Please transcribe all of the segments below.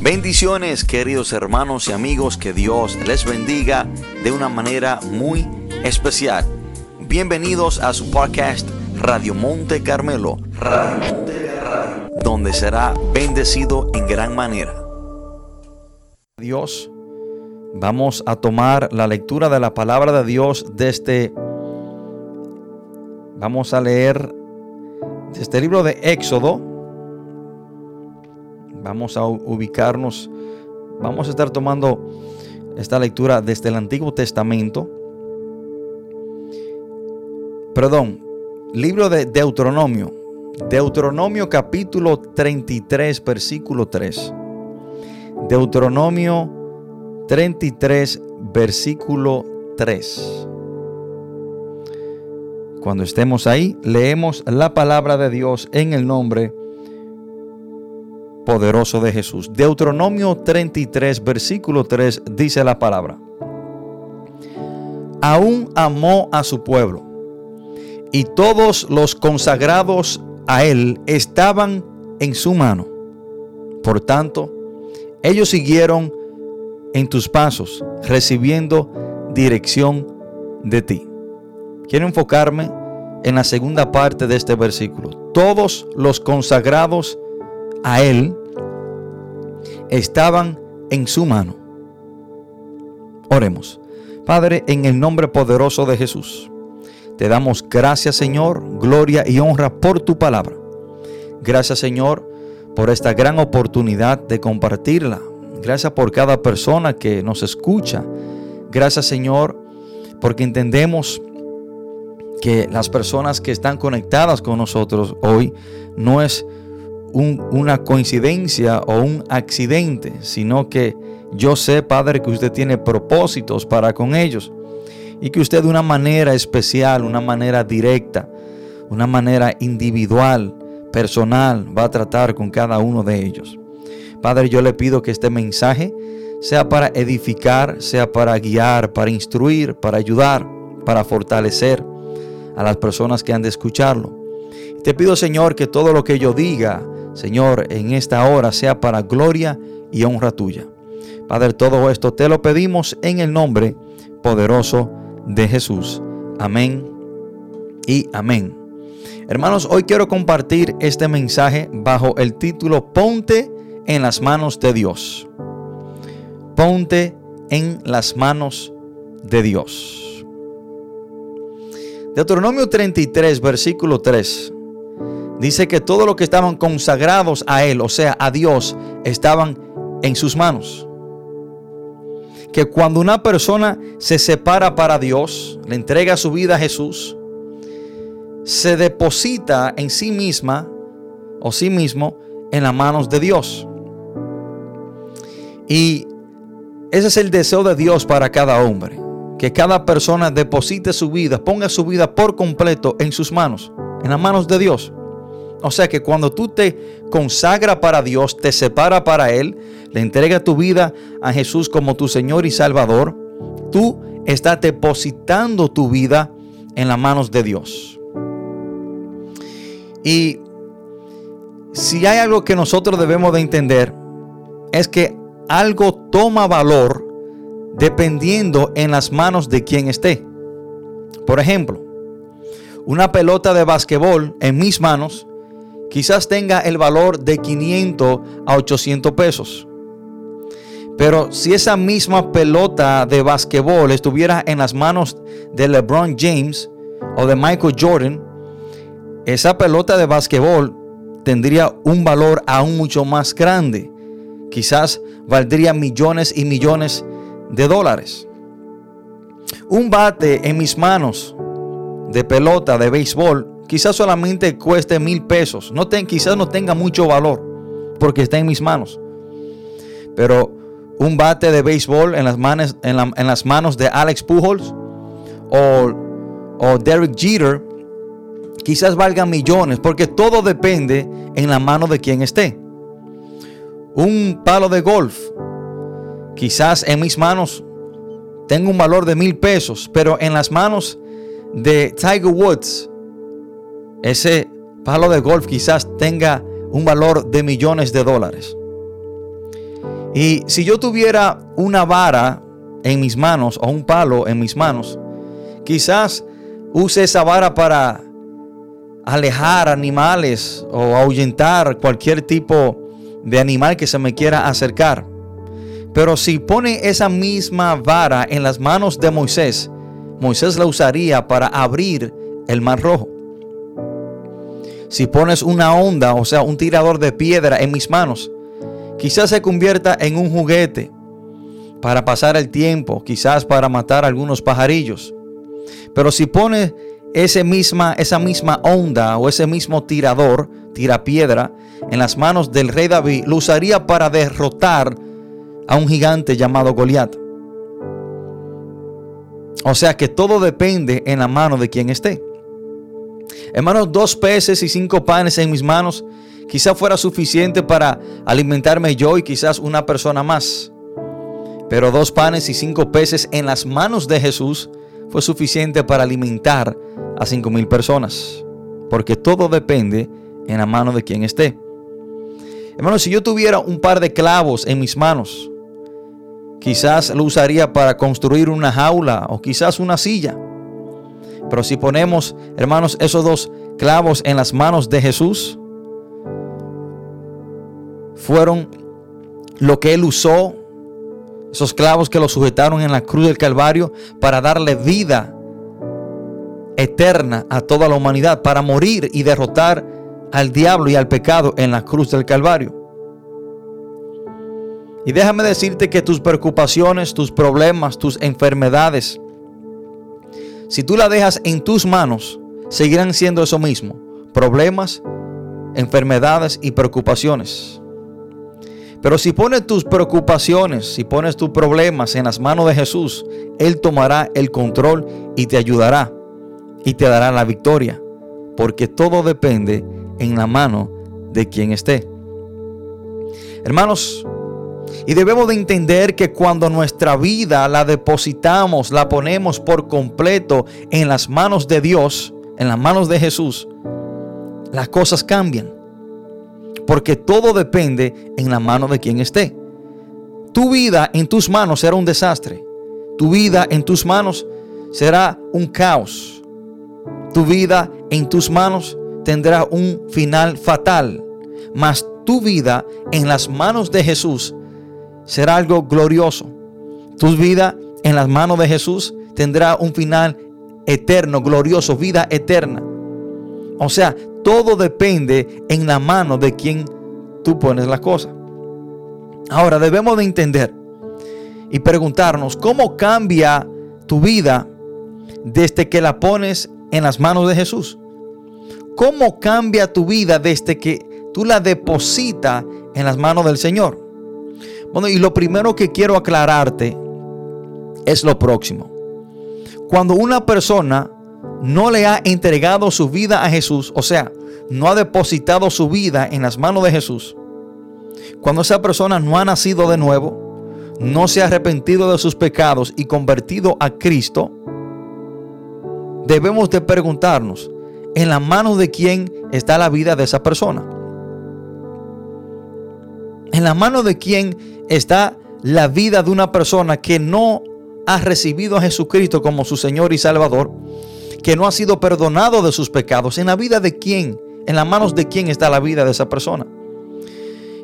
Bendiciones queridos hermanos y amigos, que Dios les bendiga de una manera muy especial. Bienvenidos a su podcast Radio Monte Carmelo, donde será bendecido en gran manera. Dios, vamos a tomar la lectura de la palabra de Dios desde este, vamos a leer desde este libro de Éxodo Vamos a ubicarnos, vamos a estar tomando esta lectura desde el Antiguo Testamento. Perdón, libro de Deuteronomio. Deuteronomio capítulo 33, versículo 3. Deuteronomio 33, versículo 3. Cuando estemos ahí, leemos la palabra de Dios en el nombre poderoso de Jesús. Deuteronomio 33, versículo 3 dice la palabra. Aún amó a su pueblo y todos los consagrados a él estaban en su mano. Por tanto, ellos siguieron en tus pasos, recibiendo dirección de ti. Quiero enfocarme en la segunda parte de este versículo. Todos los consagrados a Él estaban en su mano. Oremos. Padre, en el nombre poderoso de Jesús, te damos gracias Señor, gloria y honra por tu palabra. Gracias Señor por esta gran oportunidad de compartirla. Gracias por cada persona que nos escucha. Gracias Señor porque entendemos que las personas que están conectadas con nosotros hoy no es una coincidencia o un accidente, sino que yo sé, Padre, que usted tiene propósitos para con ellos y que usted de una manera especial, una manera directa, una manera individual, personal, va a tratar con cada uno de ellos. Padre, yo le pido que este mensaje sea para edificar, sea para guiar, para instruir, para ayudar, para fortalecer a las personas que han de escucharlo. Te pido, Señor, que todo lo que yo diga, Señor, en esta hora sea para gloria y honra tuya. Padre, todo esto te lo pedimos en el nombre poderoso de Jesús. Amén y amén. Hermanos, hoy quiero compartir este mensaje bajo el título Ponte en las manos de Dios. Ponte en las manos de Dios. Deuteronomio 33, versículo 3 dice que todo lo que estaban consagrados a Él, o sea, a Dios, estaban en sus manos. Que cuando una persona se separa para Dios, le entrega su vida a Jesús, se deposita en sí misma o sí mismo en las manos de Dios. Y ese es el deseo de Dios para cada hombre. Que cada persona deposite su vida, ponga su vida por completo en sus manos, en las manos de Dios. O sea que cuando tú te consagras para Dios, te separa para Él, le entregas tu vida a Jesús como tu Señor y Salvador, tú estás depositando tu vida en las manos de Dios. Y si hay algo que nosotros debemos de entender, es que algo toma valor dependiendo en las manos de quien esté. Por ejemplo, una pelota de basquetbol en mis manos quizás tenga el valor de 500 a 800 pesos. Pero si esa misma pelota de basquetbol estuviera en las manos de LeBron James o de Michael Jordan, esa pelota de basquetbol tendría un valor aún mucho más grande. Quizás valdría millones y millones de dólares. Un bate en mis manos de pelota de béisbol quizás solamente cueste mil pesos. No quizás no tenga mucho valor porque está en mis manos. Pero un bate de béisbol en las manos, en, las manos de Alex Pujols o, o Derek Jeter quizás valga millones porque todo depende en la mano de quien esté. Un palo de golf, quizás en mis manos tenga un valor de mil pesos, pero en las manos de Tiger Woods ese palo de golf quizás tenga un valor de millones de dólares. Y si yo tuviera una vara en mis manos o un palo en mis manos, quizás use esa vara para alejar animales o ahuyentar cualquier tipo de animal que se me quiera acercar. Pero si pone esa misma vara en las manos de Moisés, Moisés la usaría para abrir el mar rojo. Si pones una onda, o sea, un tirador de piedra en mis manos, quizás se convierta en un juguete para pasar el tiempo, quizás para matar algunos pajarillos. Pero si pones esa misma onda o ese mismo tirador, tirapiedra, en las manos del rey David, lo usaría para derrotar a un gigante llamado Goliat. O sea que todo depende en la mano de quien esté. Hermanos, dos peces y cinco panes en mis manos quizás fuera suficiente para alimentarme yo y quizás una persona más. Pero dos panes y cinco peces en las manos de Jesús fue suficiente para alimentar a cinco mil personas. Porque todo depende en la mano de quien esté. Hermanos, si yo tuviera un par de clavos en mis manos, Quizás lo usaría para construir una jaula o quizás una silla. Pero si ponemos, hermanos, esos dos clavos en las manos de Jesús, fueron lo que Él usó, esos clavos que lo sujetaron en la cruz del Calvario para darle vida eterna a toda la humanidad, para morir y derrotar al diablo y al pecado en la cruz del Calvario. Y déjame decirte que tus preocupaciones, tus problemas, tus enfermedades, si tú las dejas en tus manos, seguirán siendo eso mismo. Problemas, enfermedades y preocupaciones. Pero si pones tus preocupaciones, si pones tus problemas en las manos de Jesús, Él tomará el control y te ayudará y te dará la victoria. Porque todo depende en la mano de quien esté. Hermanos, y debemos de entender que cuando nuestra vida la depositamos, la ponemos por completo en las manos de Dios, en las manos de Jesús, las cosas cambian. Porque todo depende en la mano de quien esté. Tu vida en tus manos será un desastre. Tu vida en tus manos será un caos. Tu vida en tus manos tendrá un final fatal. Mas tu vida en las manos de Jesús será algo glorioso. Tu vida en las manos de Jesús tendrá un final eterno, glorioso, vida eterna. O sea, todo depende en la mano de quien tú pones la cosa. Ahora debemos de entender y preguntarnos cómo cambia tu vida desde que la pones en las manos de Jesús. ¿Cómo cambia tu vida desde que tú la depositas en las manos del Señor? Y lo primero que quiero aclararte es lo próximo. Cuando una persona no le ha entregado su vida a Jesús, o sea, no ha depositado su vida en las manos de Jesús, cuando esa persona no ha nacido de nuevo, no se ha arrepentido de sus pecados y convertido a Cristo, debemos de preguntarnos, ¿en la mano de quién está la vida de esa persona? ¿En la mano de quién está la vida de una persona que no ha recibido a Jesucristo como su Señor y Salvador, que no ha sido perdonado de sus pecados. ¿En la vida de quién? ¿En las manos de quién está la vida de esa persona?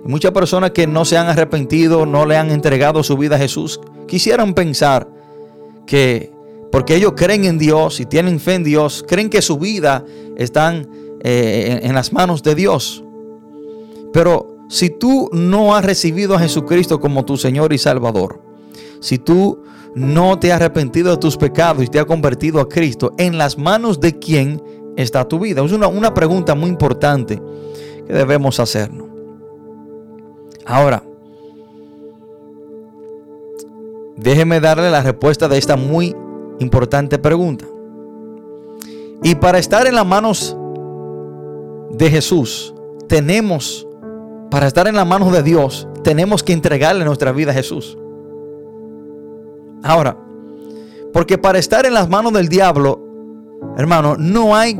Y muchas personas que no se han arrepentido, no le han entregado su vida a Jesús, quisieran pensar que porque ellos creen en Dios y tienen fe en Dios, creen que su vida está eh, en las manos de Dios. Pero si tú no has recibido a Jesucristo como tu Señor y Salvador, si tú no te has arrepentido de tus pecados y te has convertido a Cristo, ¿en las manos de quién está tu vida? Es una, una pregunta muy importante que debemos hacernos. Ahora, déjeme darle la respuesta de esta muy importante pregunta. Y para estar en las manos de Jesús, tenemos para estar en las manos de Dios, tenemos que entregarle nuestra vida a Jesús. Ahora, porque para estar en las manos del diablo, hermano, no hay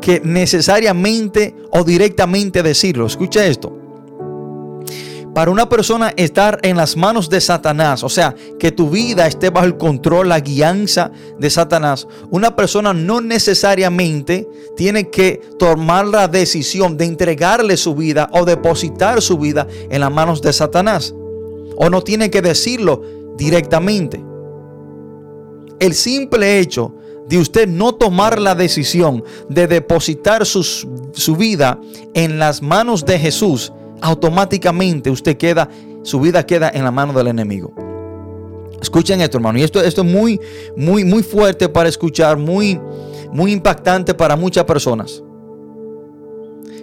que necesariamente o directamente decirlo. Escucha esto. Para una persona estar en las manos de Satanás, o sea, que tu vida esté bajo el control, la guianza de Satanás, una persona no necesariamente tiene que tomar la decisión de entregarle su vida o depositar su vida en las manos de Satanás. O no tiene que decirlo directamente. El simple hecho de usted no tomar la decisión de depositar su vida en las manos de Jesús, automáticamente usted queda, su vida queda en la mano del enemigo. Escuchen esto, hermano. Y esto, esto es muy, muy, muy fuerte para escuchar, muy, muy impactante para muchas personas.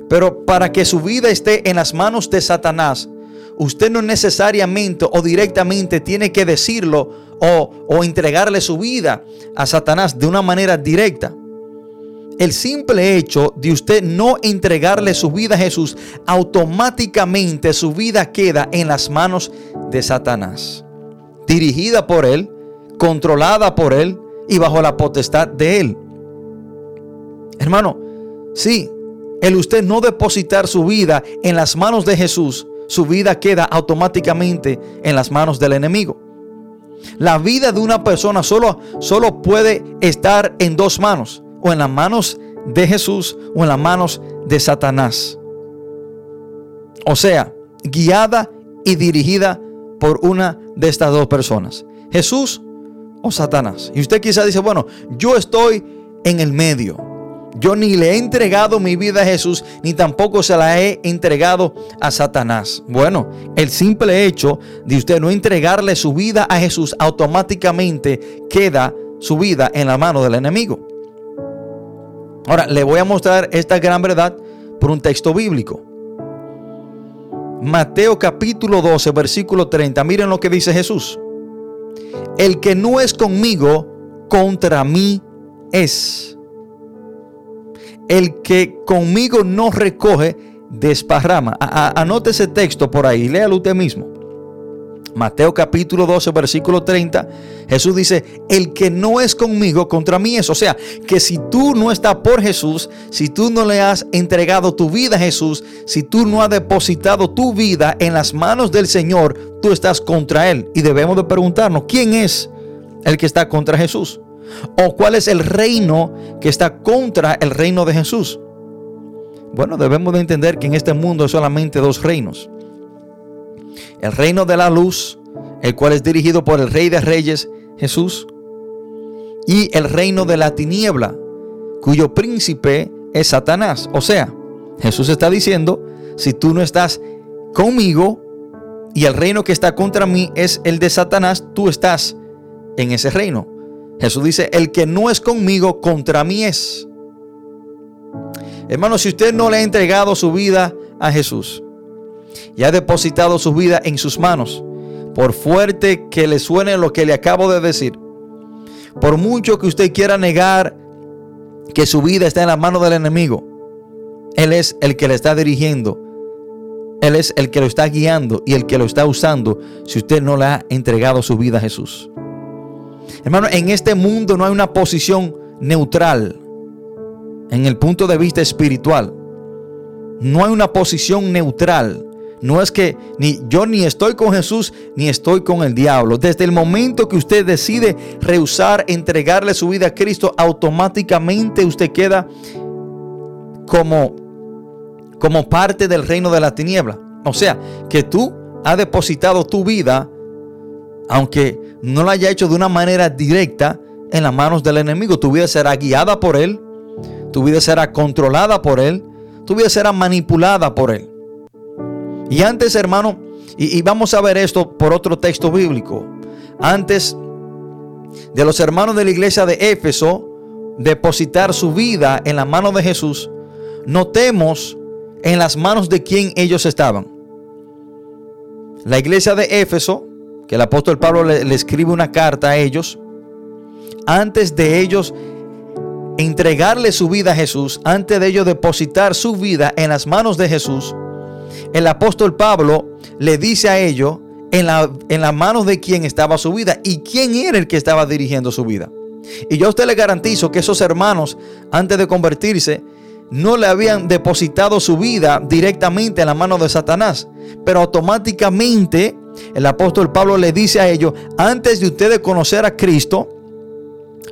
Pero para que su vida esté en las manos de Satanás, usted no necesariamente o directamente tiene que decirlo o, o entregarle su vida a Satanás de una manera directa. El simple hecho de usted no entregarle su vida a Jesús, automáticamente su vida queda en las manos de Satanás. Dirigida por Él, controlada por Él y bajo la potestad de Él. Hermano, sí, el usted no depositar su vida en las manos de Jesús, su vida queda automáticamente en las manos del enemigo. La vida de una persona solo, solo puede estar en dos manos o en las manos de Jesús o en las manos de Satanás. O sea, guiada y dirigida por una de estas dos personas, Jesús o Satanás. Y usted quizá dice, bueno, yo estoy en el medio. Yo ni le he entregado mi vida a Jesús, ni tampoco se la he entregado a Satanás. Bueno, el simple hecho de usted no entregarle su vida a Jesús, automáticamente queda su vida en la mano del enemigo. Ahora, le voy a mostrar esta gran verdad por un texto bíblico. Mateo capítulo 12, versículo 30. Miren lo que dice Jesús. El que no es conmigo, contra mí es. El que conmigo no recoge, desparrama. anote ese texto por ahí, léalo usted mismo. Mateo capítulo 12, versículo 30, Jesús dice, el que no es conmigo, contra mí es. O sea, que si tú no estás por Jesús, si tú no le has entregado tu vida a Jesús, si tú no has depositado tu vida en las manos del Señor, tú estás contra Él. Y debemos de preguntarnos, ¿quién es el que está contra Jesús? ¿O cuál es el reino que está contra el reino de Jesús? Bueno, debemos de entender que en este mundo hay solamente dos reinos el reino de la luz, el cual es dirigido por el Rey de Reyes, Jesús, y el reino de la tiniebla, cuyo príncipe es Satanás. O sea, Jesús está diciendo, si tú no estás conmigo y el reino que está contra mí es el de Satanás, tú estás en ese reino. Jesús dice, el que no es conmigo, contra mí es. Hermano, si usted no le ha entregado su vida a Jesús, y ha depositado su vida en sus manos. Por fuerte que le suene lo que le acabo de decir, por mucho que usted quiera negar que su vida está en las manos del enemigo, Él es el que le está dirigiendo. Él es el que lo está guiando y el que lo está usando si usted no le ha entregado su vida a Jesús. Hermano, en este mundo no hay una posición neutral en el punto de vista espiritual. No hay una posición neutral. No es que ni yo ni estoy con Jesús ni estoy con el diablo. Desde el momento que usted decide rehusar entregarle su vida a Cristo, automáticamente usted queda como como parte del reino de la tiniebla. O sea, que tú has depositado tu vida aunque no la haya hecho de una manera directa en las manos del enemigo. Tu vida será guiada por él, tu vida será controlada por él, tu vida será manipulada por él. Y antes, hermano, y, vamos a ver esto por otro texto bíblico. Antes de los hermanos de la iglesia de Éfeso depositar su vida en la mano de Jesús, notemos en las manos de quién ellos estaban. La iglesia de Éfeso, que el apóstol Pablo le, le escribe una carta a ellos, antes de ellos entregarle su vida a Jesús, antes de ellos depositar su vida en las manos de Jesús, el apóstol Pablo le dice a ellos en, la, en las manos de quién estaba su vida y quién era el que estaba dirigiendo su vida. Y yo a usted le garantizo que esos hermanos, antes de convertirse, no le habían depositado su vida directamente en la mano de Satanás, pero automáticamente el apóstol Pablo le dice a ellos, antes de ustedes conocer a Cristo,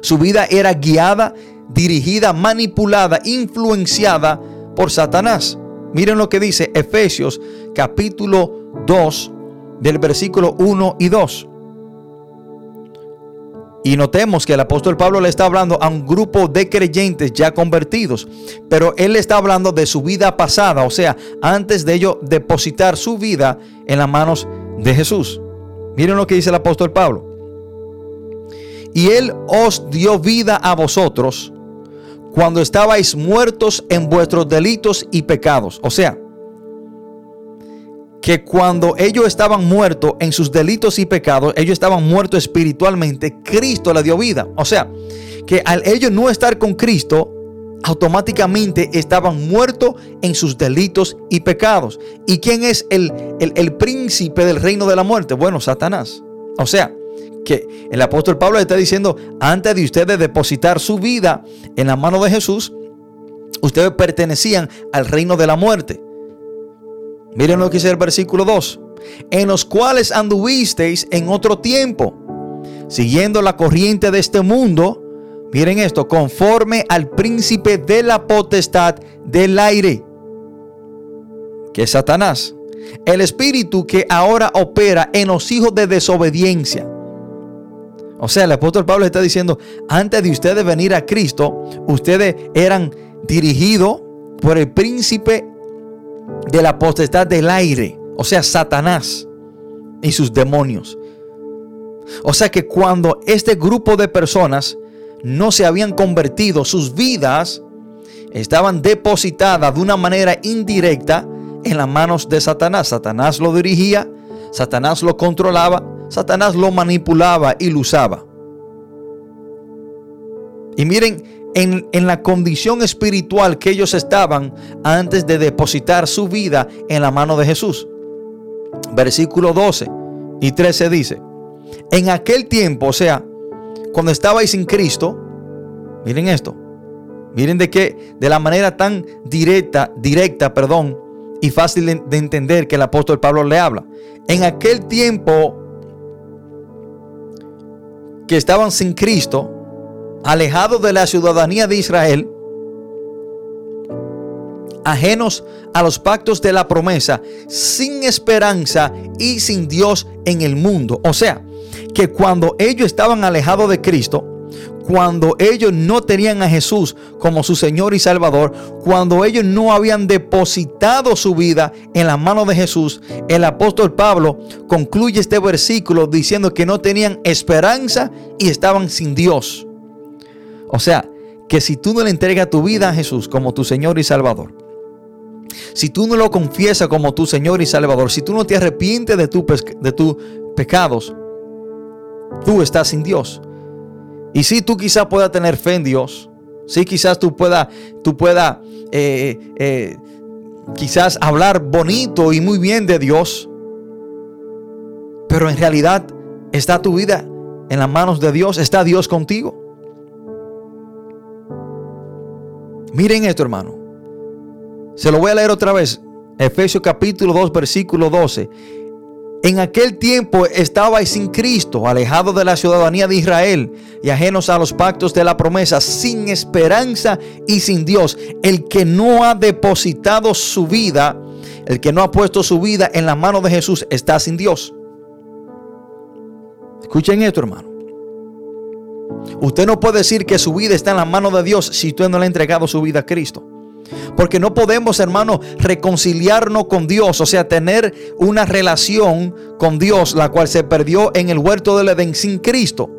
su vida era guiada, dirigida, manipulada, influenciada por Satanás. Miren lo que dice Efesios capítulo 2 del versículo 1 y 2. Y notemos que el apóstol Pablo le está hablando a un grupo de creyentes ya convertidos, pero él le está hablando de su vida pasada, o sea, antes de ello depositar su vida en las manos de Jesús. Miren lo que dice el apóstol Pablo. Y él os dio vida a vosotros cuando estabais muertos en vuestros delitos y pecados. O sea, que cuando ellos estaban muertos en sus delitos y pecados, ellos estaban muertos espiritualmente, Cristo le dio vida. O sea, que al ellos no estar con Cristo, automáticamente estaban muertos en sus delitos y pecados. ¿Y quién es el, el, el príncipe del reino de la muerte? Bueno, Satanás. O sea, que el apóstol Pablo está diciendo, antes de ustedes depositar su vida en la mano de Jesús, ustedes pertenecían al reino de la muerte. Miren lo que dice el versículo 2. En los cuales anduvisteis en otro tiempo, siguiendo la corriente de este mundo. Miren esto, conforme al príncipe de la potestad del aire, que es Satanás. El espíritu que ahora opera en los hijos de desobediencia. O sea, el apóstol Pablo está diciendo, antes de ustedes venir a Cristo, ustedes eran dirigidos por el príncipe de la potestad del aire, o sea, Satanás y sus demonios. O sea que cuando este grupo de personas no se habían convertido, sus vidas estaban depositadas de una manera indirecta en las manos de Satanás. Satanás lo dirigía, Satanás lo controlaba, Satanás lo manipulaba y lo usaba. Y miren, en, la condición espiritual que ellos estaban antes de depositar su vida en la mano de Jesús. Versículo 12 y 13 dice, en aquel tiempo, o sea, cuando estabais en Cristo, miren esto, miren de qué, de la manera tan directa, directa, perdón, y fácil de entender que el apóstol Pablo le habla. En aquel tiempo que estaban sin Cristo, alejados de la ciudadanía de Israel, ajenos a los pactos de la promesa, sin esperanza y sin Dios en el mundo. O sea, que cuando ellos estaban alejados de Cristo, cuando ellos no tenían a Jesús como su Señor y Salvador, cuando ellos no habían depositado su vida en la mano de Jesús, el apóstol Pablo concluye este versículo diciendo que no tenían esperanza y estaban sin Dios. O sea, que si tú no le entregas tu vida a Jesús como tu Señor y Salvador, si tú no lo confiesas como tu Señor y Salvador, si tú no te arrepientes de, tus pecados, tú estás sin Dios. Y si tú quizás puedas tener fe en Dios, si quizás tú puedas, tú puedas, eh, eh, quizás hablar bonito y muy bien de Dios, pero en realidad está tu vida en las manos de Dios, está Dios contigo. Miren esto, hermano. Se lo voy a leer otra vez. Efesios capítulo 2, versículo 12. En aquel tiempo estabais sin Cristo, alejados de la ciudadanía de Israel y ajenos a los pactos de la promesa, sin esperanza y sin Dios. El que no ha depositado su vida, el que no ha puesto su vida en la mano de Jesús, está sin Dios. Escuchen esto, hermano. Usted no puede decir que su vida está en la mano de Dios si usted no le ha entregado su vida a Cristo. Porque no podemos, hermano, reconciliarnos con Dios, o sea, tener una relación con Dios, la cual se perdió en el huerto del Edén sin Cristo.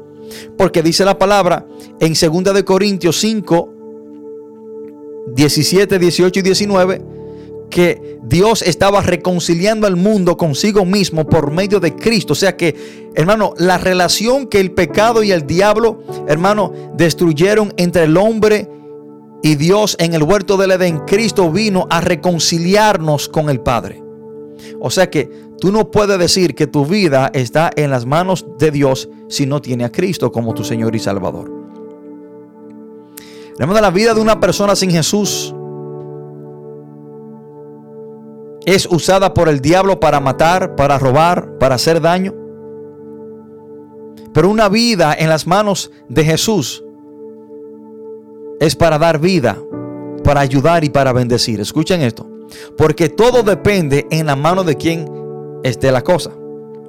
Porque dice la palabra en 2 de Corintios 5, 17, 18 y 19 que Dios estaba reconciliando al mundo consigo mismo por medio de Cristo. O sea que, hermano, la relación que el pecado y el diablo, hermano, destruyeron entre el hombre y Dios en el huerto del Edén, Cristo vino a reconciliarnos con el Padre. O sea que tú no puedes decir que tu vida está en las manos de Dios si no tiene a Cristo como tu Señor y Salvador. La vida de una persona sin Jesús es usada por el diablo para matar, para robar, para hacer daño. Pero una vida en las manos de Jesús es para dar vida, para ayudar y para bendecir. Escuchen esto. Porque todo depende en la mano de quien esté la cosa.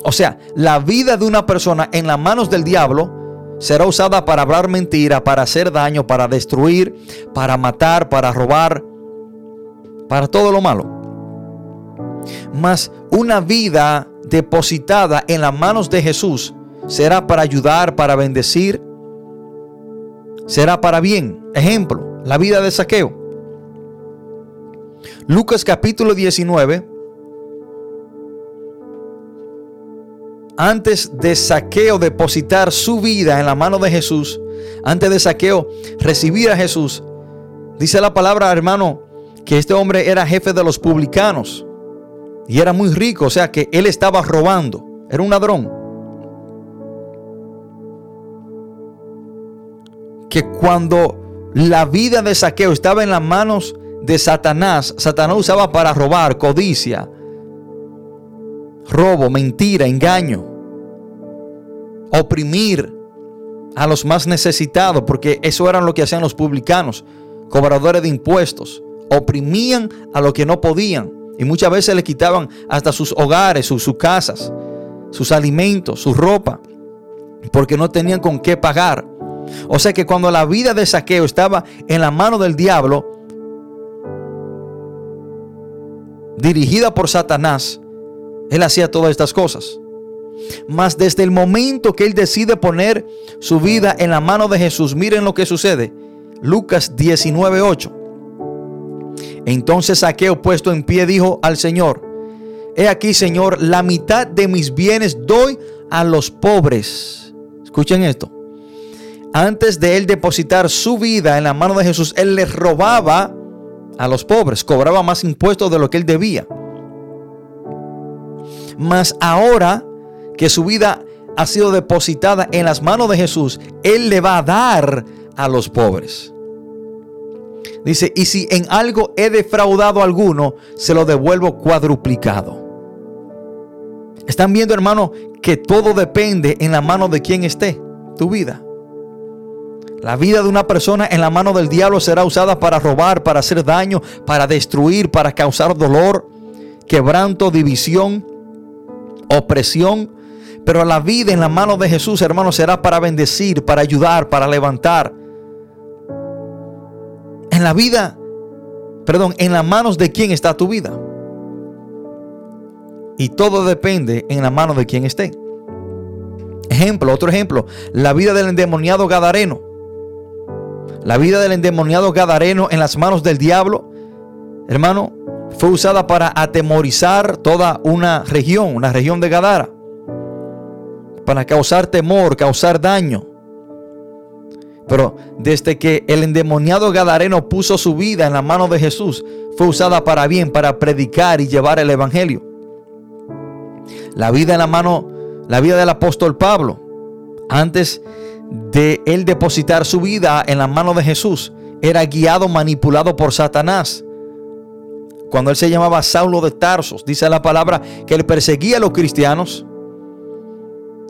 O sea, la vida de una persona en las manos del diablo será usada para hablar mentira, para hacer daño, para destruir, para matar, para robar, para todo lo malo. Mas una vida depositada en las manos de Jesús será para ayudar, para bendecir, será para bien. Ejemplo, la vida de saqueo. Lucas capítulo 19. Antes de saqueo depositar su vida en la mano de Jesús, antes de saqueo recibir a Jesús, dice la palabra, hermano, que este hombre era jefe de los publicanos y era muy rico, o sea que él estaba robando, era un ladrón. Que cuando la vida de saqueo estaba en las manos de Satanás, Satanás usaba para robar, codicia, robo, mentira, engaño, oprimir a los más necesitados, porque eso era lo que hacían los publicanos, cobradores de impuestos, oprimían a los que no podían y muchas veces le quitaban hasta sus hogares, sus, sus casas, sus alimentos, su ropa, porque no tenían con qué pagar. O sea que cuando la vida de saqueo estaba en la mano del diablo, dirigida por Satanás, él hacía todas estas cosas. Mas desde el momento que él decide poner su vida en la mano de Jesús, miren lo que sucede. Lucas 19:8. Entonces Saqueo puesto en pie dijo al Señor, He aquí, Señor, la mitad de mis bienes doy a los pobres. Escuchen esto. Antes de él depositar su vida en la mano de Jesús, él les robaba a los pobres, cobraba más impuestos de lo que él debía. Mas ahora que su vida ha sido depositada en las manos de Jesús, él le va a dar a los pobres. Dice, y si en algo he defraudado a alguno, se lo devuelvo cuadruplicado. Están viendo, hermano, que todo depende en la mano de quien esté tu vida. La vida de una persona en la mano del diablo será usada para robar, para hacer daño, para destruir, para causar dolor, quebranto, división, opresión. Pero la vida en la mano de Jesús, hermano, será para bendecir, para ayudar, para levantar. En la vida, perdón, en las manos de quién está tu vida. Y todo depende en la mano de quién esté. Ejemplo, otro ejemplo, la vida del endemoniado Gadareno. La vida del endemoniado Gadareno en las manos del diablo, hermano, fue usada para atemorizar toda una región, una región de Gadara, para causar temor, causar daño. Pero desde que el endemoniado Gadareno puso su vida en la mano de Jesús, fue usada para bien, para predicar y llevar el evangelio. La vida en la mano, la vida del apóstol Pablo, antes de él depositar su vida en la mano de Jesús, era guiado, manipulado por Satanás. Cuando él se llamaba Saulo de Tarsos, dice la palabra que él perseguía a los cristianos,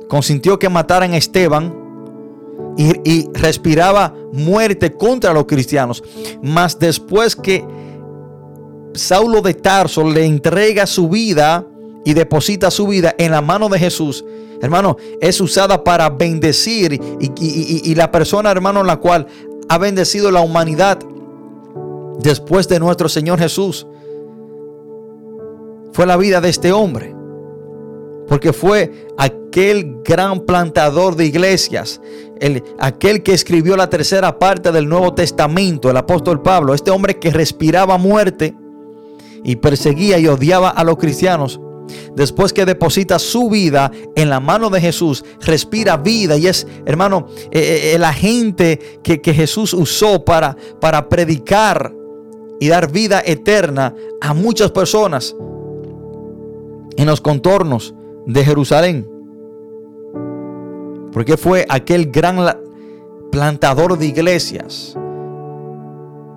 consintió que mataran a Esteban y, respiraba muerte contra los cristianos. Mas después que Saulo de Tarso le entrega su vida y deposita su vida en la mano de Jesús, hermano, es usada para bendecir y, la persona, hermano, la cual ha bendecido la humanidad después de nuestro Señor Jesús. Fue la vida de este hombre. Porque fue aquel gran plantador de iglesias, el, aquel que escribió la tercera parte del Nuevo Testamento, el apóstol Pablo, este hombre que respiraba muerte y perseguía y odiaba a los cristianos. Después que deposita su vida en la mano de Jesús, respira vida y es, hermano, eh, eh, el agente que, que Jesús usó para, para predicar y dar vida eterna a muchas personas en los contornos de Jerusalén. Porque fue aquel gran plantador de iglesias.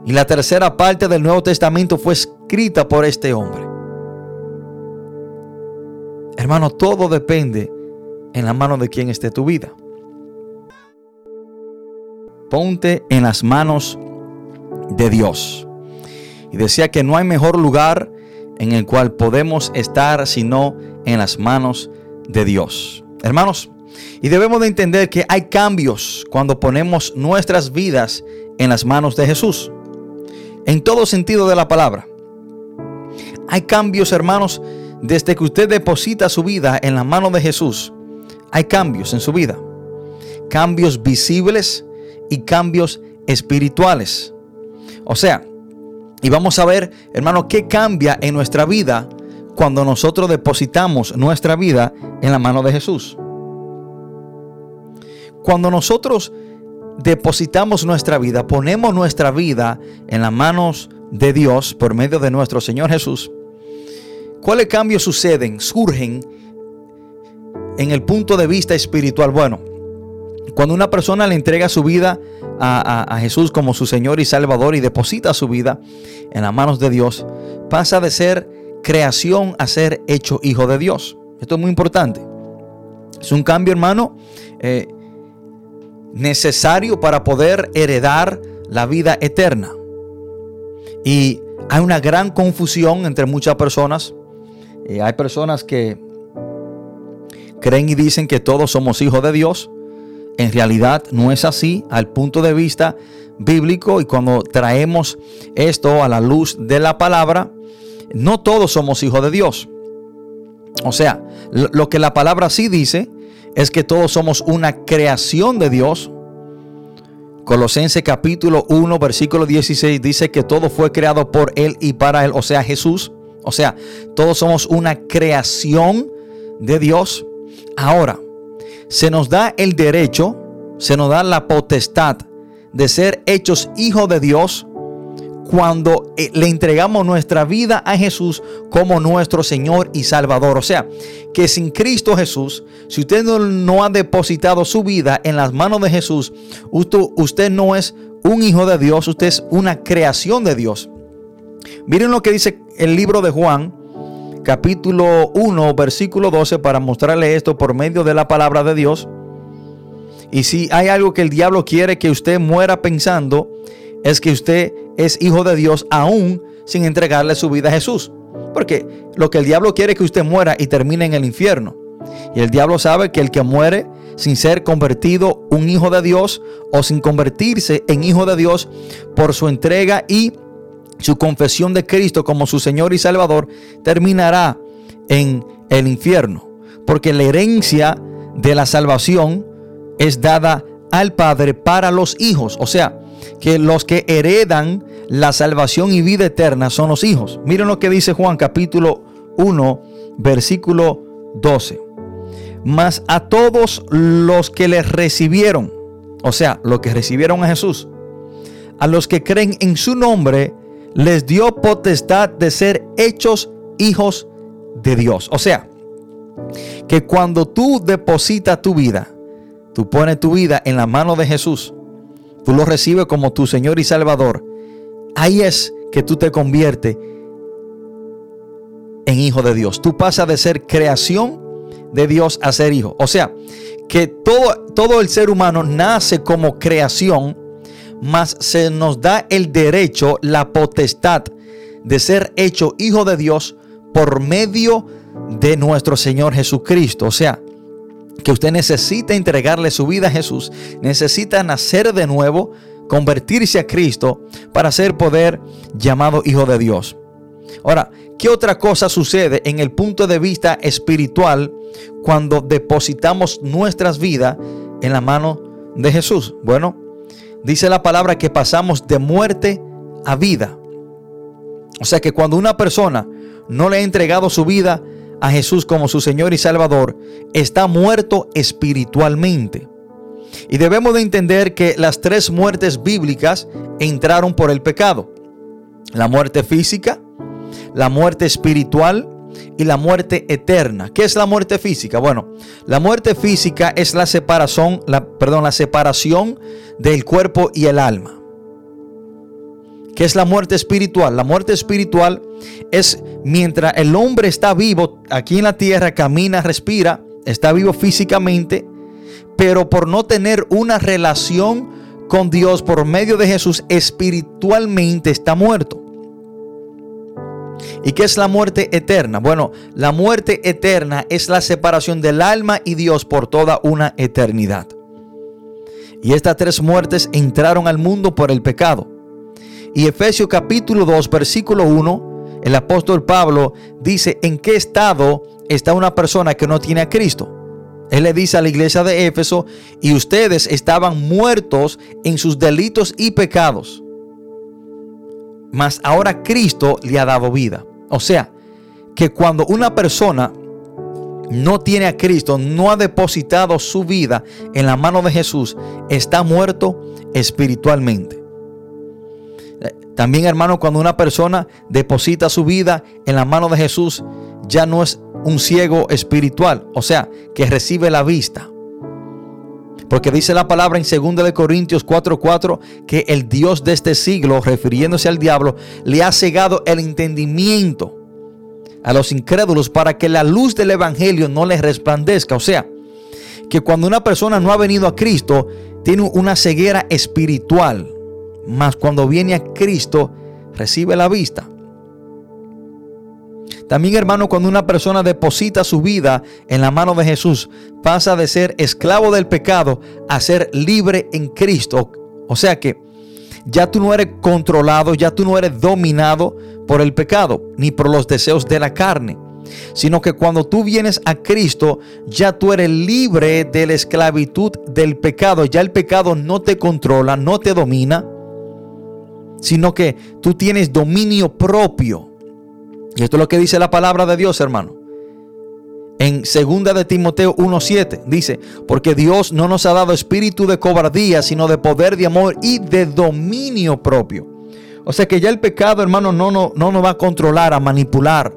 Y la tercera parte del Nuevo Testamento fue escrita por este hombre. Hermano, todo depende en la mano de quien esté tu vida. Ponte en las manos de Dios. Y decía que no hay mejor lugar en el cual podemos estar sino en las manos de Dios. Hermanos, y debemos de entender que hay cambios cuando ponemos nuestras vidas en las manos de Jesús. En todo sentido de la palabra. Hay cambios, hermanos, desde que usted deposita su vida en la mano de Jesús. Hay cambios en su vida. Cambios visibles y cambios espirituales. O sea, y vamos a ver, hermano, qué cambia en nuestra vida cuando nosotros depositamos nuestra vida en la mano de Jesús. Cuando nosotros depositamos nuestra vida, ponemos nuestra vida en las manos de Dios por medio de nuestro Señor Jesús, ¿cuáles cambios suceden, surgen en el punto de vista espiritual? Bueno, cuando una persona le entrega su vida a, Jesús como su Señor y Salvador y deposita su vida en las manos de Dios, pasa de ser creación a ser hecho hijo de Dios. Esto es muy importante. Es un cambio, hermano, eh, necesario para poder heredar la vida eterna. Y hay una gran confusión entre muchas personas. Eh, hay personas que creen y dicen que todos somos hijos de Dios en realidad no es así al punto de vista bíblico y cuando traemos esto a la luz de la palabra, no todos somos hijos de Dios. O sea, lo que la palabra sí dice es que todos somos una creación de Dios. Colosense capítulo 1, versículo 16 dice que todo fue creado por Él y para Él, o sea, Jesús. O sea, todos somos una creación de Dios. Ahora, se nos da el derecho, se nos da la potestad de ser hechos hijos de Dios cuando eh, le entregamos nuestra vida a Jesús como nuestro Señor y Salvador. O sea, que sin Cristo Jesús, si usted no, ha depositado su vida en las manos de Jesús, usted, usted no es un hijo de Dios, usted es una creación de Dios. Miren lo que dice el libro de Juan, capítulo 1, versículo 12, para mostrarle esto por medio de la palabra de Dios. Y si hay algo que el diablo quiere que usted muera pensando, es que usted es hijo de Dios aún sin entregarle su vida a Jesús. Porque lo que el diablo quiere es que usted muera y termine en el infierno. Y el diablo sabe que el que muere sin ser convertido un hijo de Dios o sin convertirse en hijo de Dios por su entrega y su confesión de Cristo como su Señor y Salvador, terminará en el infierno. Porque la herencia de la salvación es dada al Padre para los hijos. O sea, que los que heredan la salvación y vida eterna son los hijos. Miren lo que dice Juan capítulo 1, versículo 12. Mas a todos los que les recibieron, o sea, los que recibieron a Jesús, a los que creen en su nombre, les dio potestad de ser hechos hijos de Dios. O sea, que cuando tú depositas tu vida, tú pones tu vida en la mano de Jesús, tú lo recibes como tu Señor y Salvador, ahí es que tú te conviertes en hijo de Dios. Tú pasas de ser creación de Dios a ser hijo. O sea, que todo, todo el ser humano nace como creación mas se nos da el derecho, la potestad de ser hecho hijo de Dios por medio de nuestro Señor Jesucristo. O sea, que usted necesita entregarle su vida a Jesús, necesita nacer de nuevo, convertirse a Cristo para ser poder llamado hijo de Dios. Ahora, ¿qué otra cosa sucede en el punto de vista espiritual cuando depositamos nuestras vidas en la mano de Jesús? Bueno, dice la palabra que pasamos de muerte a vida. O sea que cuando una persona no le ha entregado su vida a Jesús como su Señor y Salvador, está muerto espiritualmente. Y debemos de entender que las tres muertes bíblicas entraron por el pecado. La muerte física, la muerte espiritual y la muerte eterna. ¿Qué es la muerte física? Bueno, la muerte física es la separación, la, perdón, la separación del cuerpo y el alma. ¿Qué es la muerte espiritual? La muerte espiritual es mientras el hombre está vivo aquí en la tierra, camina, respira, está vivo físicamente, pero por no tener una relación con Dios por medio de Jesús, espiritualmente está muerto. ¿Y qué es la muerte eterna? Bueno, la muerte eterna es la separación del alma y Dios por toda una eternidad. Y estas tres muertes entraron al mundo por el pecado. Y Efesios capítulo 2, versículo 1, el apóstol Pablo dice en qué estado está una persona que no tiene a Cristo. Él le dice a la iglesia de Éfeso, y ustedes estaban muertos en sus delitos y pecados. Mas ahora Cristo le ha dado vida. O sea, que cuando una persona no tiene a Cristo, no ha depositado su vida en la mano de Jesús, está muerto espiritualmente. También, hermano, cuando una persona deposita su vida en la mano de Jesús, ya no es un ciego espiritual, o sea, que recibe la vista. Porque dice la palabra en 2 de Corintios 4:4 que el Dios de este siglo, refiriéndose al diablo, le ha cegado el entendimiento a los incrédulos para que la luz del evangelio no les resplandezca, o sea, que cuando una persona no ha venido a Cristo, tiene una ceguera espiritual mas cuando viene a Cristo, recibe la vista. También hermano, cuando una persona deposita su vida en la mano de Jesús, pasa de ser esclavo del pecado a ser libre en Cristo. O sea que ya tú no eres controlado, ya tú no eres dominado por el pecado, ni por los deseos de la carne sino que cuando tú vienes a Cristo, ya tú eres libre de la esclavitud del pecado. Ya el pecado no te controla, no te domina, sino que tú tienes dominio propio. Y esto es lo que dice la palabra de Dios, hermano. En 2 de Timoteo 1:7 dice, porque Dios no nos ha dado espíritu de cobardía, sino de poder, de amor y de dominio propio. O sea que ya el pecado, hermano, no, no, no nos va a controlar, a manipular.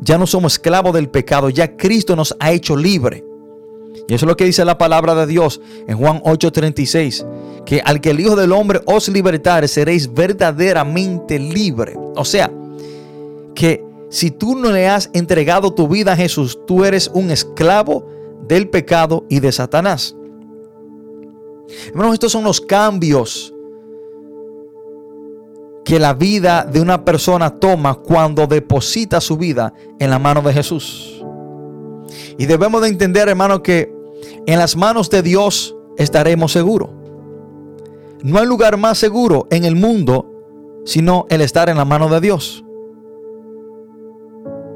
Ya no somos esclavos del pecado, ya Cristo nos ha hecho libre. Y eso es lo que dice la palabra de Dios en Juan 8:36, que al que el Hijo del Hombre os libertare, seréis verdaderamente libre. O sea, que si tú no le has entregado tu vida a Jesús, tú eres un esclavo del pecado y de Satanás. Hermanos, estos son los cambios que la vida de una persona toma cuando deposita su vida en la mano de Jesús. Y debemos de entender, hermano, que en las manos de Dios estaremos seguros. No hay lugar más seguro en el mundo sino el estar en la mano de Dios.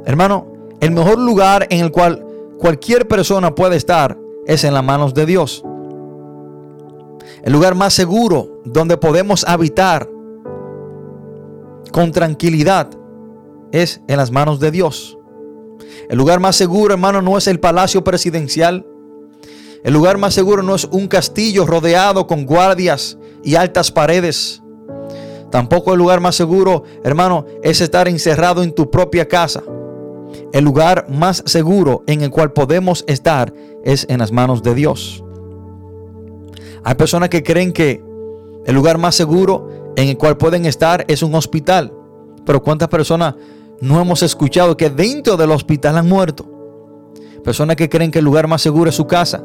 Hermano, el mejor lugar en el cual cualquier persona puede estar es en las manos de Dios. El lugar más seguro donde podemos habitar con tranquilidad es en las manos de Dios. El lugar más seguro, hermano, no es el palacio presidencial. El lugar más seguro no es un castillo rodeado con guardias y altas paredes. Tampoco el lugar más seguro, hermano, es estar encerrado en tu propia casa. El lugar más seguro en el cual podemos estar es en las manos de Dios. Hay personas que creen que el lugar más seguro en el cual pueden estar es un hospital. Pero ¿cuántas personas no hemos escuchado que dentro del hospital han muerto. Personas que creen que el lugar más seguro es su casa.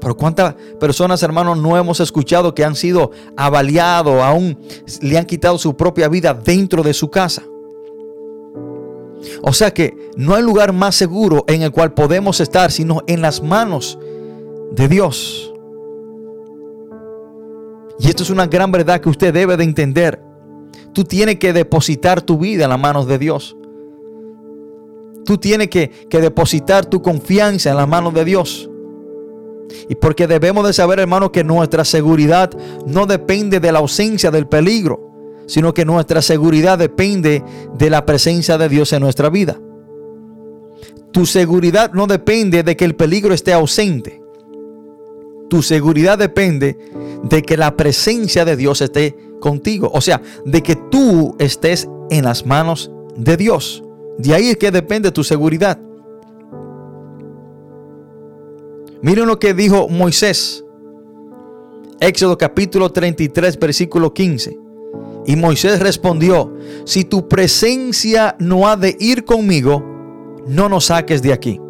Pero cuántas personas, hermanos, no hemos escuchado que han sido avaliados, aún le han quitado su propia vida dentro de su casa. O sea que no hay lugar más seguro en el cual podemos estar, sino en las manos de Dios. Y esto es una gran verdad que usted debe de entender. Tú tienes que depositar tu vida en las manos de Dios. Tú tienes que, depositar tu confianza en las manos de Dios. Y porque debemos de saber, hermano, que nuestra seguridad no depende de la ausencia del peligro, sino que nuestra seguridad depende de la presencia de Dios en nuestra vida. Tu seguridad no depende de que el peligro esté ausente. Tu seguridad depende de que la presencia de Dios esté contigo. O sea, de que tú estés en las manos de Dios. De ahí es que depende tu seguridad. Miren lo que dijo Moisés. Éxodo capítulo 33, versículo 15. Y Moisés respondió, si tu presencia no ha de ir conmigo, no nos saques de aquí.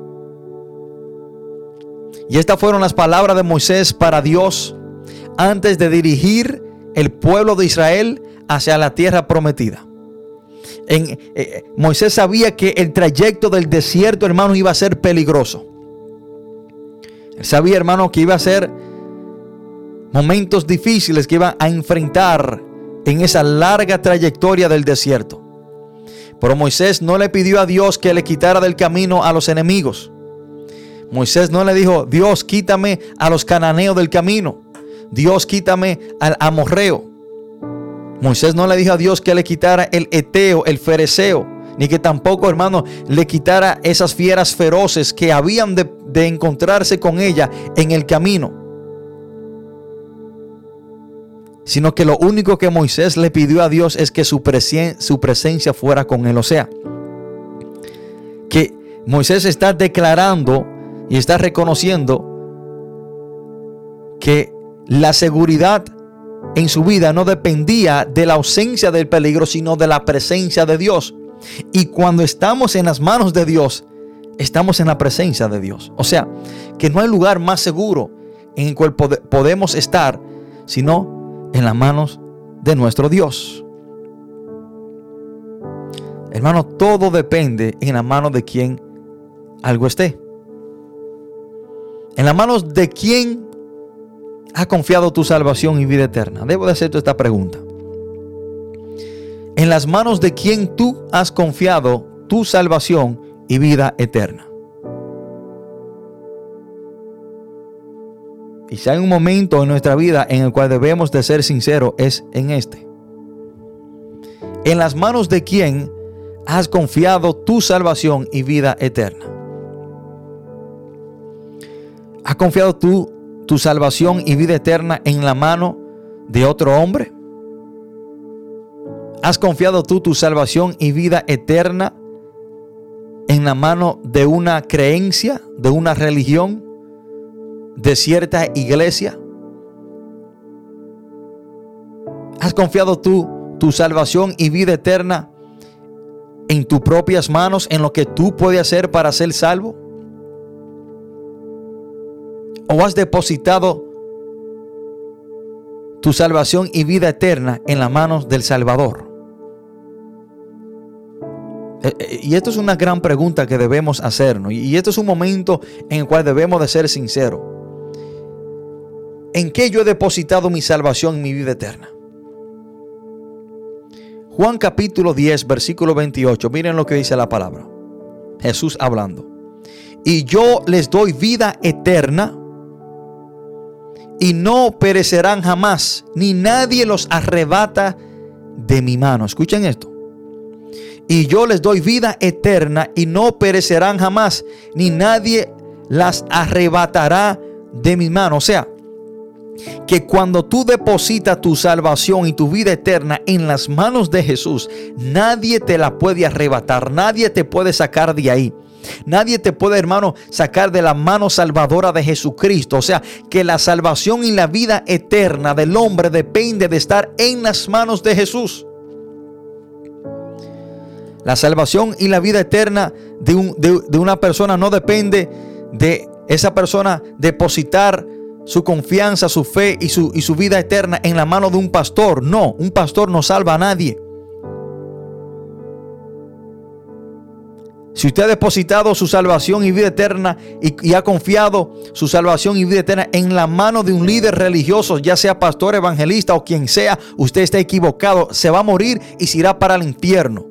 Y estas fueron las palabras de Moisés para Dios antes de dirigir el pueblo de Israel hacia la tierra prometida. En, eh, eh, Moisés sabía que el trayecto del desierto, hermano, iba a ser peligroso. Él sabía, hermano, que iba a ser momentos difíciles que iba a enfrentar en esa larga trayectoria del desierto. Pero Moisés no le pidió a Dios que le quitara del camino a los enemigos. Moisés no le dijo, Dios quítame a los cananeos del camino. Dios quítame al amorreo. Moisés no le dijo a Dios que le quitara el eteo, el fereceo, ni que tampoco, hermano, le quitara esas fieras feroces que habían de, de encontrarse con ella en el camino sino que lo único que Moisés le pidió a Dios es que su, su presencia fuera con él. O sea, que Moisés está declarando y está reconociendo que la seguridad en su vida no dependía de la ausencia del peligro, sino de la presencia de Dios. Y cuando estamos en las manos de Dios, estamos en la presencia de Dios. O sea, que no hay lugar más seguro en el cual podemos estar, sino en las manos de nuestro Dios. Hermano, todo depende en las manos de quien algo esté. En las manos de quien ha confiado tu salvación y vida eterna. Debo de hacerte esta pregunta. En las manos de quien tú has confiado tu salvación y vida eterna. Y si hay un momento en nuestra vida en el cual debemos de ser sinceros, es en este. En las manos de quien has confiado tu salvación y vida eterna. ¿Has confiado tú tu salvación y vida eterna en la mano de otro hombre? ¿Has confiado tú tu salvación y vida eterna en la mano de una creencia, de una religión? De cierta iglesia? ¿Has confiado tú tu salvación y vida eterna en tus propias manos, en lo que tú puedes hacer para ser salvo? ¿O has depositado tu salvación y vida eterna en las manos del Salvador? Eh, eh, y esto es una gran pregunta que debemos hacernos. Y esto es un momento en el cual debemos de ser sinceros. ¿En qué yo he depositado mi salvación y mi vida eterna? Juan capítulo 10, versículo 28. Miren lo que dice la palabra. Jesús hablando. Y yo les doy vida eterna y no perecerán jamás, ni nadie los arrebata de mi mano. Escuchen esto. Y yo les doy vida eterna y no perecerán jamás, ni nadie las arrebatará de mi mano. O sea, que cuando tú depositas tu salvación y tu vida eterna en las manos de Jesús, nadie te la puede arrebatar, nadie te puede sacar de ahí. Nadie te puede, hermano, sacar de la mano salvadora de Jesucristo. O sea, que la salvación y la vida eterna del hombre depende de estar en las manos de Jesús. La salvación y la vida eterna de, de una persona no depende de esa persona depositar su confianza, su fe y su, y su vida eterna en la mano de un pastor. No, un pastor no salva a nadie. Si usted ha depositado su salvación y vida eterna y, ha confiado su salvación y vida eterna en la mano de un líder religioso, ya sea pastor, evangelista o quien sea, usted está equivocado. Se va a morir y se irá para el infierno.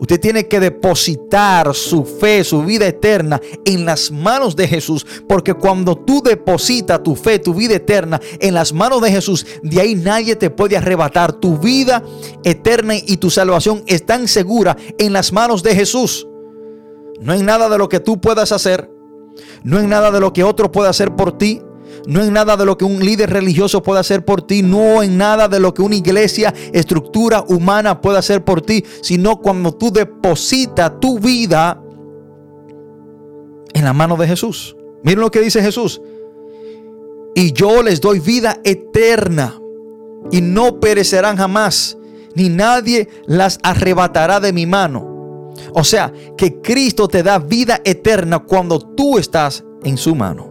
Usted tiene que depositar su fe, su vida eterna en las manos de Jesús. Porque cuando tú depositas tu fe, tu vida eterna en las manos de Jesús, de ahí nadie te puede arrebatar. Tu vida eterna y tu salvación están seguras en las manos de Jesús. No hay nada de lo que tú puedas hacer. No hay nada de lo que otro pueda hacer por ti no en nada de lo que un líder religioso puede hacer por ti, no en nada de lo que una iglesia, estructura humana puede hacer por ti, sino cuando tú depositas tu vida en la mano de Jesús. Miren lo que dice Jesús. Y yo les doy vida eterna. y no perecerán jamás, ni nadie las arrebatará de mi mano. O sea, que Cristo te da vida eterna cuando tú estás en su mano.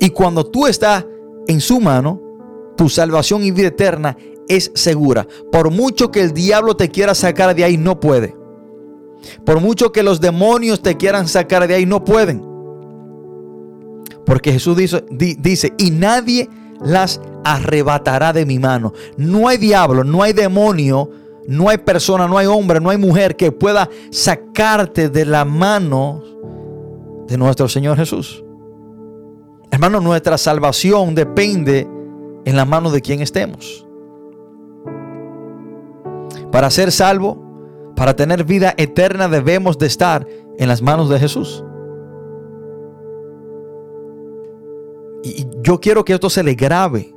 Y cuando tú estás en su mano, tu salvación y vida eterna es segura. Por mucho que el diablo te quiera sacar de ahí, no puede. Por mucho que los demonios te quieran sacar de ahí, no pueden. Porque Jesús dice, dice, y nadie las arrebatará de mi mano. No hay diablo, no hay demonio, no hay persona, no hay hombre, no hay mujer que pueda sacarte de la mano de nuestro Señor Jesús. Hermano, nuestra salvación depende en la mano de quien estemos. Para ser salvo, para tener vida eterna, debemos de estar en las manos de Jesús. Y yo quiero que esto se le grabe.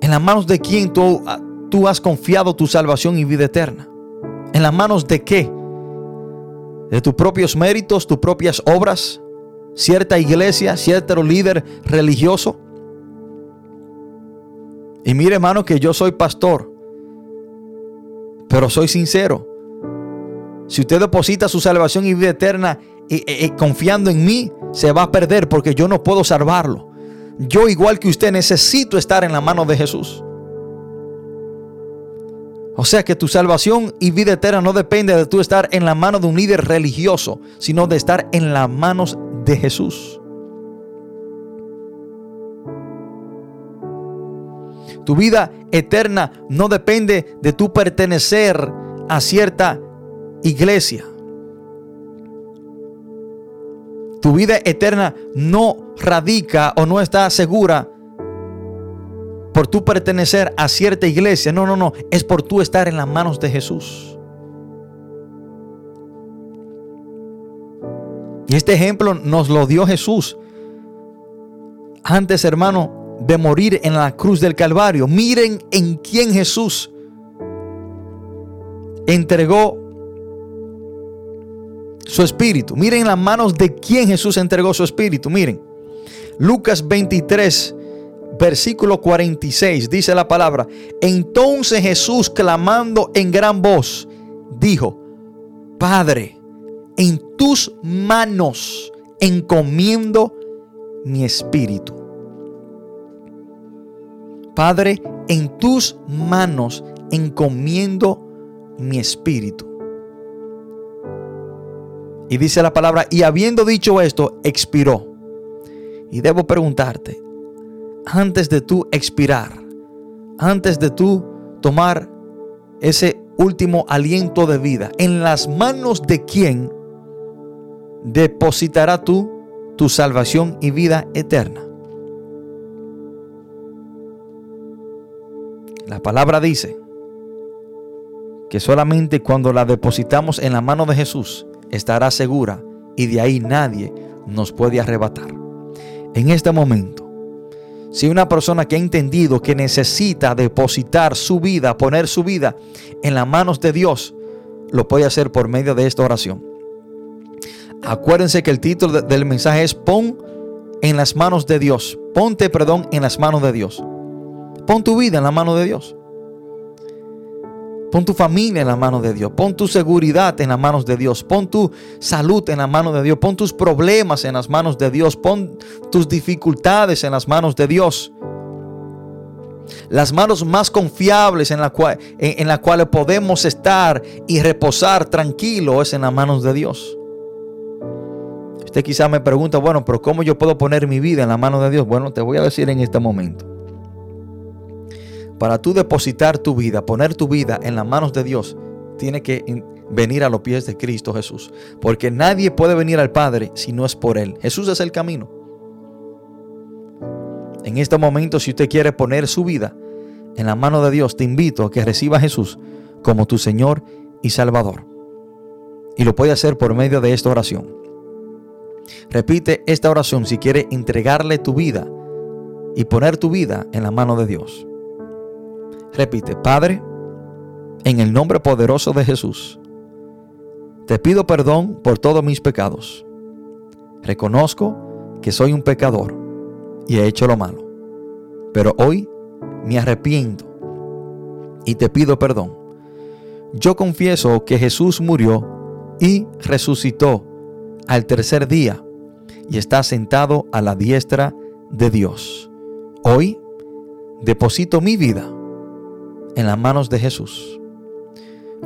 En las manos de quien tú, tú has confiado tu salvación y vida eterna. ¿En las manos de qué? ¿De tus propios méritos, tus propias obras? Cierta iglesia, cierto líder religioso. Y mire hermano que yo soy pastor, pero soy sincero. Si usted deposita su salvación y vida eterna y, confiando en mí, se va a perder porque yo no puedo salvarlo. Yo igual que usted necesito estar en la mano de Jesús. O sea que tu salvación y vida eterna no depende de tú estar en la mano de un líder religioso, sino de estar en las manos de Jesús. Tu vida eterna no depende de tu pertenecer a cierta iglesia. Tu vida eterna no radica o no está segura por tu pertenecer a cierta iglesia. No, no, no. Es por tú estar en las manos de Jesús. Y este ejemplo nos lo dio Jesús. Antes, hermano, de morir en la cruz del Calvario. Miren en quién Jesús entregó su espíritu. Miren las manos de quién Jesús entregó su espíritu. Miren. Lucas 23, versículo 46, dice la palabra. Entonces Jesús, clamando en gran voz, dijo, Padre, en tus manos encomiendo mi espíritu. Padre, en tus manos encomiendo mi espíritu. Y dice la palabra, y habiendo dicho esto, expiró. Y debo preguntarte, antes de tú expirar, antes de tú tomar ese último aliento de vida, ¿en las manos de quién depositará tú tu salvación y vida eterna. La palabra dice que solamente cuando la depositamos en la mano de Jesús estará segura y de ahí nadie nos puede arrebatar. En este momento, si una persona que ha entendido que necesita depositar su vida, poner su vida en las manos de Dios, lo puede hacer por medio de esta oración. Acuérdense que el título del mensaje es Pon en las manos de Dios. Ponte, perdón, en las manos de Dios. Pon tu vida en la mano de Dios. Pon tu familia en la mano de Dios. Pon tu seguridad en las manos de Dios. Pon tu salud en la mano de Dios. Pon tus problemas en las manos de Dios. Pon tus dificultades en las manos de Dios. Las manos más confiables en, la las cuales podemos estar y reposar tranquilo es en las manos de Dios. Usted quizá me pregunta, bueno, pero ¿cómo yo puedo poner mi vida en la mano de Dios? Bueno, te voy a decir en este momento. Para tú depositar tu vida, poner tu vida en las manos de Dios, tiene que venir a los pies de Cristo Jesús. Porque nadie puede venir al Padre si no es por Él. Jesús es el camino. En este momento, si usted quiere poner su vida en la mano de Dios, te invito a que reciba a Jesús como tu Señor y Salvador. Y lo puede hacer por medio de esta oración. Repite esta oración si quieres entregarle tu vida y poner tu vida en la mano de Dios. Repite, Padre, en el nombre poderoso de Jesús, te pido perdón por todos mis pecados. Reconozco que soy un pecador y he hecho lo malo. pero hoy me arrepiento y te pido perdón. Yo confieso que Jesús murió y resucitó al tercer día y está sentado a la diestra de Dios. Hoy deposito mi vida en las manos de Jesús.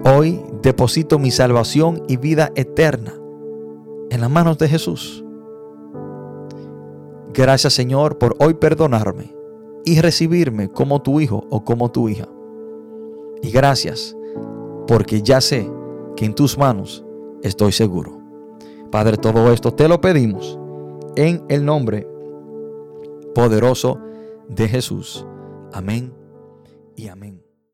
Hoy deposito mi salvación y vida eterna en las manos de Jesús. Gracias Señor por hoy perdonarme y recibirme como tu hijo o como tu hija. Y gracias porque ya sé que en tus manos estoy seguro. Padre, todo esto te lo pedimos en el nombre poderoso de Jesús. Amén y amén.